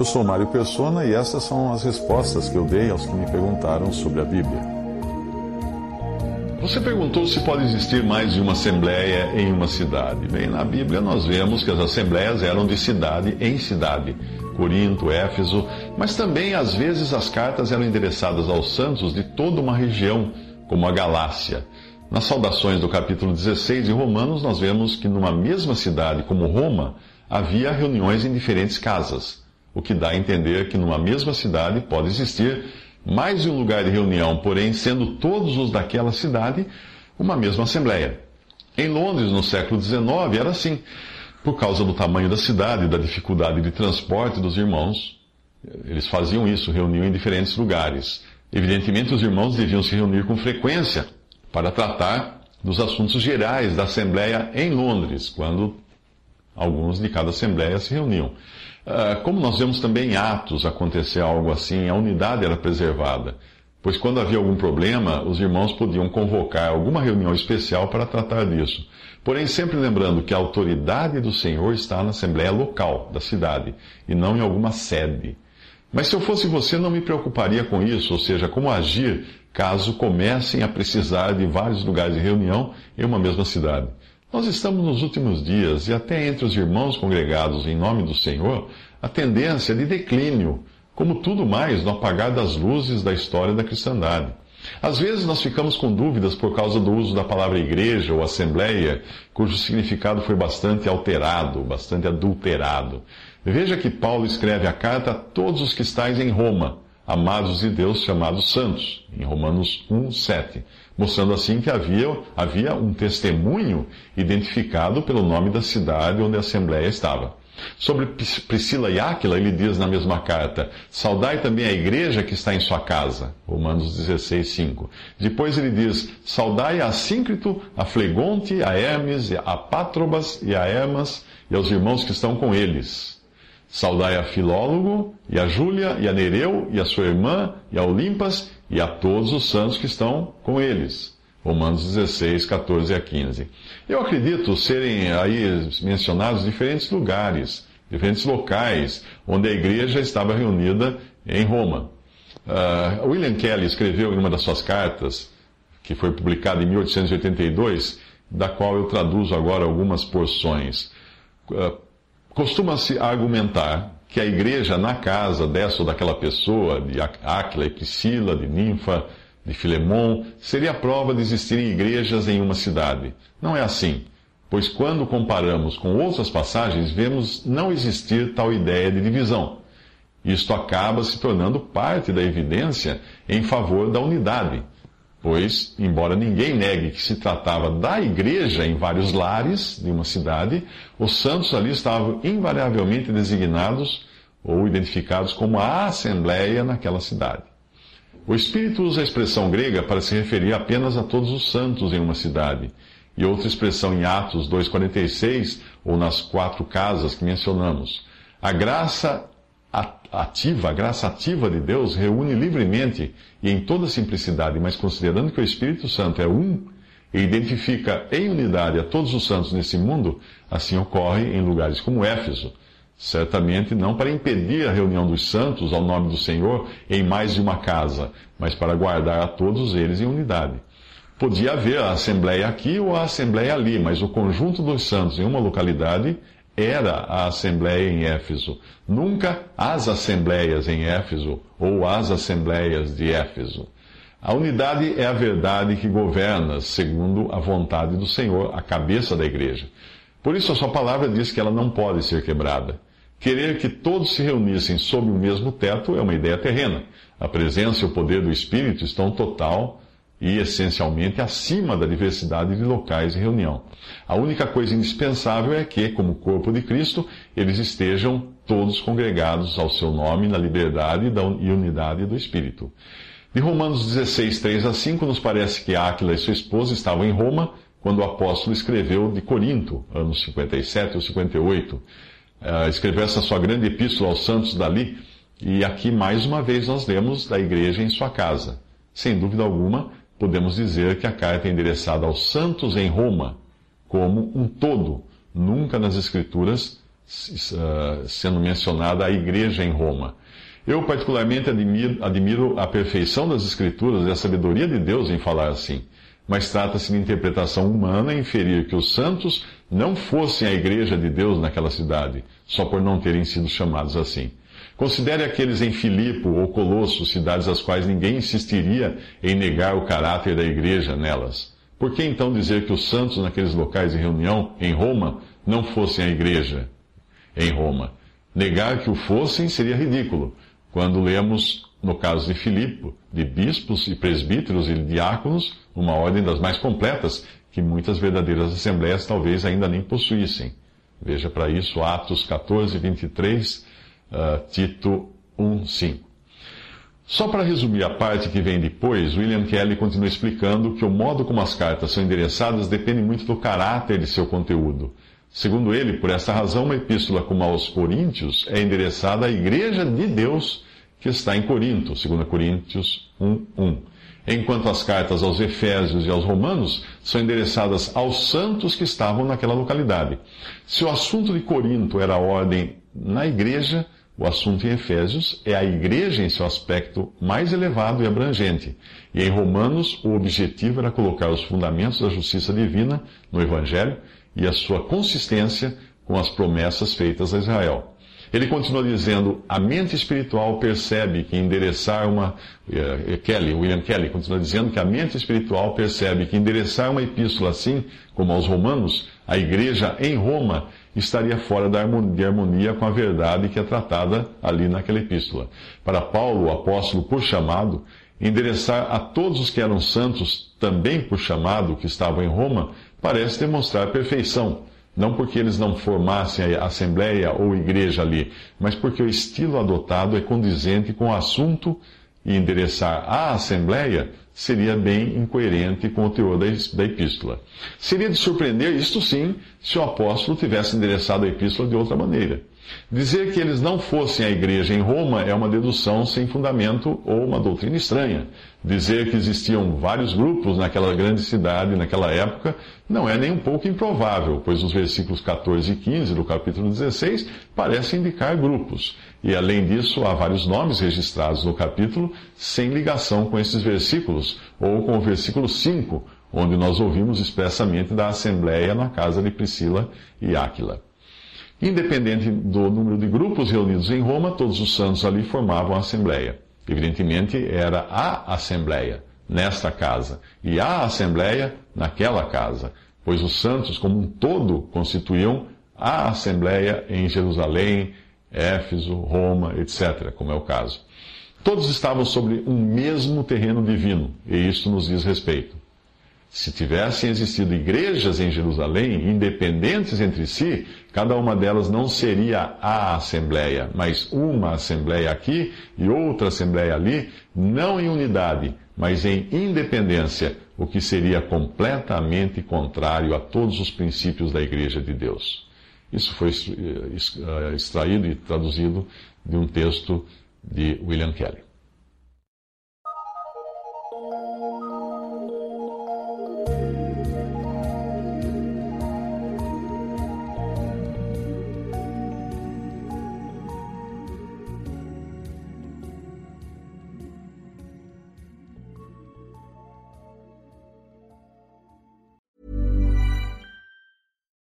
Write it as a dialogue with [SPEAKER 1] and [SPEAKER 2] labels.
[SPEAKER 1] Eu sou Mário Persona e essas são as respostas que eu dei aos que me perguntaram sobre a Bíblia. Você perguntou se pode existir mais de uma assembleia em uma cidade. Bem, na Bíblia nós vemos que as assembleias eram de cidade em cidade. Corinto, Éfeso, mas também às vezes as cartas eram endereçadas aos santos de toda uma região, como a Galácia. Nas saudações do capítulo 16 de Romanos, nós vemos que numa mesma cidade como Roma, havia reuniões em diferentes casas, o que dá a entender que numa mesma cidade pode existir mais de um lugar de reunião, porém sendo todos os daquela cidade uma mesma assembleia. Em Londres, no século XIX, era assim. Por causa do tamanho da cidade e da dificuldade de transporte dos irmãos, eles faziam isso, reuniam em diferentes lugares. Evidentemente, os irmãos deviam se reunir com frequência para tratar dos assuntos gerais da Assembleia em Londres, quando alguns de cada Assembleia se reuniam. Ah, como nós vemos também em Atos acontecer algo assim, a unidade era preservada, pois quando havia algum problema, os irmãos podiam convocar alguma reunião especial para tratar disso. Porém, sempre lembrando que a autoridade do Senhor está na Assembleia local da cidade e não em alguma sede. Mas se eu fosse você, não me preocuparia com isso, ou seja, como agir caso comecem a precisar de vários lugares de reunião em uma mesma cidade. Nós estamos nos últimos dias e até entre os irmãos congregados em nome do Senhor, a tendência de declínio, como tudo mais no apagar das luzes da história da cristandade. Às vezes nós ficamos com dúvidas por causa do uso da palavra igreja ou assembleia, cujo significado foi bastante alterado, bastante adulterado. Veja que Paulo escreve a carta a todos os que estáis em Roma, amados de Deus chamados santos, em Romanos 1, 7 mostrando assim que havia, havia um testemunho identificado pelo nome da cidade onde a Assembleia estava. Sobre Priscila e Áquila, ele diz na mesma carta: Saudai também a igreja que está em sua casa. Romanos 16, 5. Depois ele diz: Saudai a Síncrito, a Flegonte, a Hermes, a Pátrobas e a Hermas e aos irmãos que estão com eles. Saudai a Filólogo, e a Júlia, e a Nereu, e a sua irmã, e a Olimpas, e a todos os santos que estão com eles. Romanos 16, 14 a 15. Eu acredito serem aí mencionados diferentes lugares, diferentes locais, onde a igreja estava reunida em Roma. Uh, William Kelly escreveu em uma das suas cartas, que foi publicada em 1882, da qual eu traduzo agora algumas porções. Uh, Costuma-se argumentar que a igreja na casa dessa ou daquela pessoa, de Áquila e Priscila, de Ninfa, de Filemon, seria a prova de existirem igrejas em uma cidade. Não é assim, pois quando comparamos com outras passagens, vemos não existir tal ideia de divisão. Isto acaba se tornando parte da evidência em favor da unidade Pois, embora ninguém negue que se tratava da igreja em vários lares de uma cidade, os santos ali estavam invariavelmente designados ou identificados como a assembleia naquela cidade. O Espírito usa a expressão grega para se referir apenas a todos os santos em uma cidade, e outra expressão em Atos 2,46, ou nas quatro casas que mencionamos. A graça ativa, a graça ativa de Deus reúne livremente e em toda simplicidade, mas considerando que o Espírito Santo é um e identifica em unidade a todos os santos nesse mundo, assim ocorre em lugares como Éfeso. Certamente não para impedir a reunião dos santos ao nome do Senhor em mais de uma casa, mas para guardar a todos eles em unidade. Podia haver a assembleia aqui ou a assembleia ali, mas o conjunto dos santos em uma localidade era a assembleia em Éfeso, nunca as assembleias em Éfeso ou as assembleias de Éfeso. A unidade é a verdade que governa, segundo a vontade do Senhor, a cabeça da igreja. Por isso, a sua palavra diz que ela não pode ser quebrada. Querer que todos se reunissem sob o mesmo teto é uma ideia terrena. A presença e o poder do Espírito estão total e essencialmente acima da diversidade de locais de reunião. A única coisa indispensável é que, como corpo de Cristo, eles estejam todos congregados ao seu nome na liberdade e unidade do Espírito. De Romanos 16, 3 a 5, nos parece que Áquila e sua esposa estavam em Roma quando o apóstolo escreveu de Corinto, anos 57 ou 58. Uh, eh, escreveu essa sua grande epístola aos santos dali, e aqui mais uma vez nós lemos da igreja em sua casa. Sem dúvida alguma, podemos dizer que a carta é endereçada aos santos em Roma, como um todo, nunca nas Escrituras uh, sendo mencionada a igreja em Roma. Eu, particularmente, admiro, admiro a perfeição das Escrituras e a sabedoria de Deus em falar assim mas trata-se de interpretação humana inferir que os santos não fossem a igreja de Deus naquela cidade, só por não terem sido chamados assim. Considere aqueles em Filipo ou Colosso, cidades às quais ninguém insistiria em negar o caráter da igreja nelas. Por que então dizer que os santos naqueles locais de reunião, em Roma, não fossem a igreja em Roma? Negar que o fossem seria ridículo, quando lemos no caso de Filipe, de bispos e presbíteros e diáconos, uma ordem das mais completas que muitas verdadeiras assembleias talvez ainda nem possuíssem. Veja para isso Atos 14, 23, uh, Tito 1, 5. Só para resumir a parte que vem depois, William Kelly continua explicando que o modo como as cartas são endereçadas depende muito do caráter de seu conteúdo. Segundo ele, por essa razão, uma epístola como aos Coríntios é endereçada à Igreja de Deus que está em Corinto, 2 Coríntios 1, 1. Enquanto as cartas aos Efésios e aos Romanos são endereçadas aos santos que estavam naquela localidade. Se o assunto de Corinto era a ordem na igreja, o assunto em Efésios é a igreja em seu aspecto mais elevado e abrangente. E em Romanos, o objetivo era colocar os fundamentos da justiça divina no Evangelho e a sua consistência com as promessas feitas a Israel. Ele continua dizendo: a mente espiritual percebe que endereçar uma. Uh, Kelly, William Kelly, continua dizendo que a mente espiritual percebe que endereçar uma epístola assim, como aos Romanos, a igreja em Roma, estaria fora de harmonia com a verdade que é tratada ali naquela epístola. Para Paulo, o apóstolo por chamado, endereçar a todos os que eram santos, também por chamado, que estavam em Roma, parece demonstrar perfeição não porque eles não formassem a assembleia ou igreja ali, mas porque o estilo adotado é condizente com o assunto e endereçar a assembleia seria bem incoerente com o teor da epístola. Seria de surpreender, isto sim, se o apóstolo tivesse endereçado a epístola de outra maneira. Dizer que eles não fossem a igreja em Roma é uma dedução sem fundamento ou uma doutrina estranha. Dizer que existiam vários grupos naquela grande cidade, naquela época, não é nem um pouco improvável, pois os versículos 14 e 15 do capítulo 16 parecem indicar grupos. E além disso, há vários nomes registrados no capítulo sem ligação com esses versículos, ou com o versículo 5, onde nós ouvimos expressamente da assembleia na casa de Priscila e Áquila. Independente do número de grupos reunidos em Roma, todos os santos ali formavam a Assembleia. Evidentemente, era a Assembleia nesta casa e a Assembleia naquela casa, pois os santos, como um todo, constituíam a Assembleia em Jerusalém, Éfeso, Roma, etc., como é o caso. Todos estavam sobre um mesmo terreno divino, e isso nos diz respeito. Se tivessem existido igrejas em Jerusalém, independentes entre si, cada uma delas não seria a assembleia, mas uma assembleia aqui e outra assembleia ali, não em unidade, mas em independência, o que seria completamente contrário a todos os princípios da igreja de Deus. Isso foi eh, extraído e traduzido de um texto de William Kelly.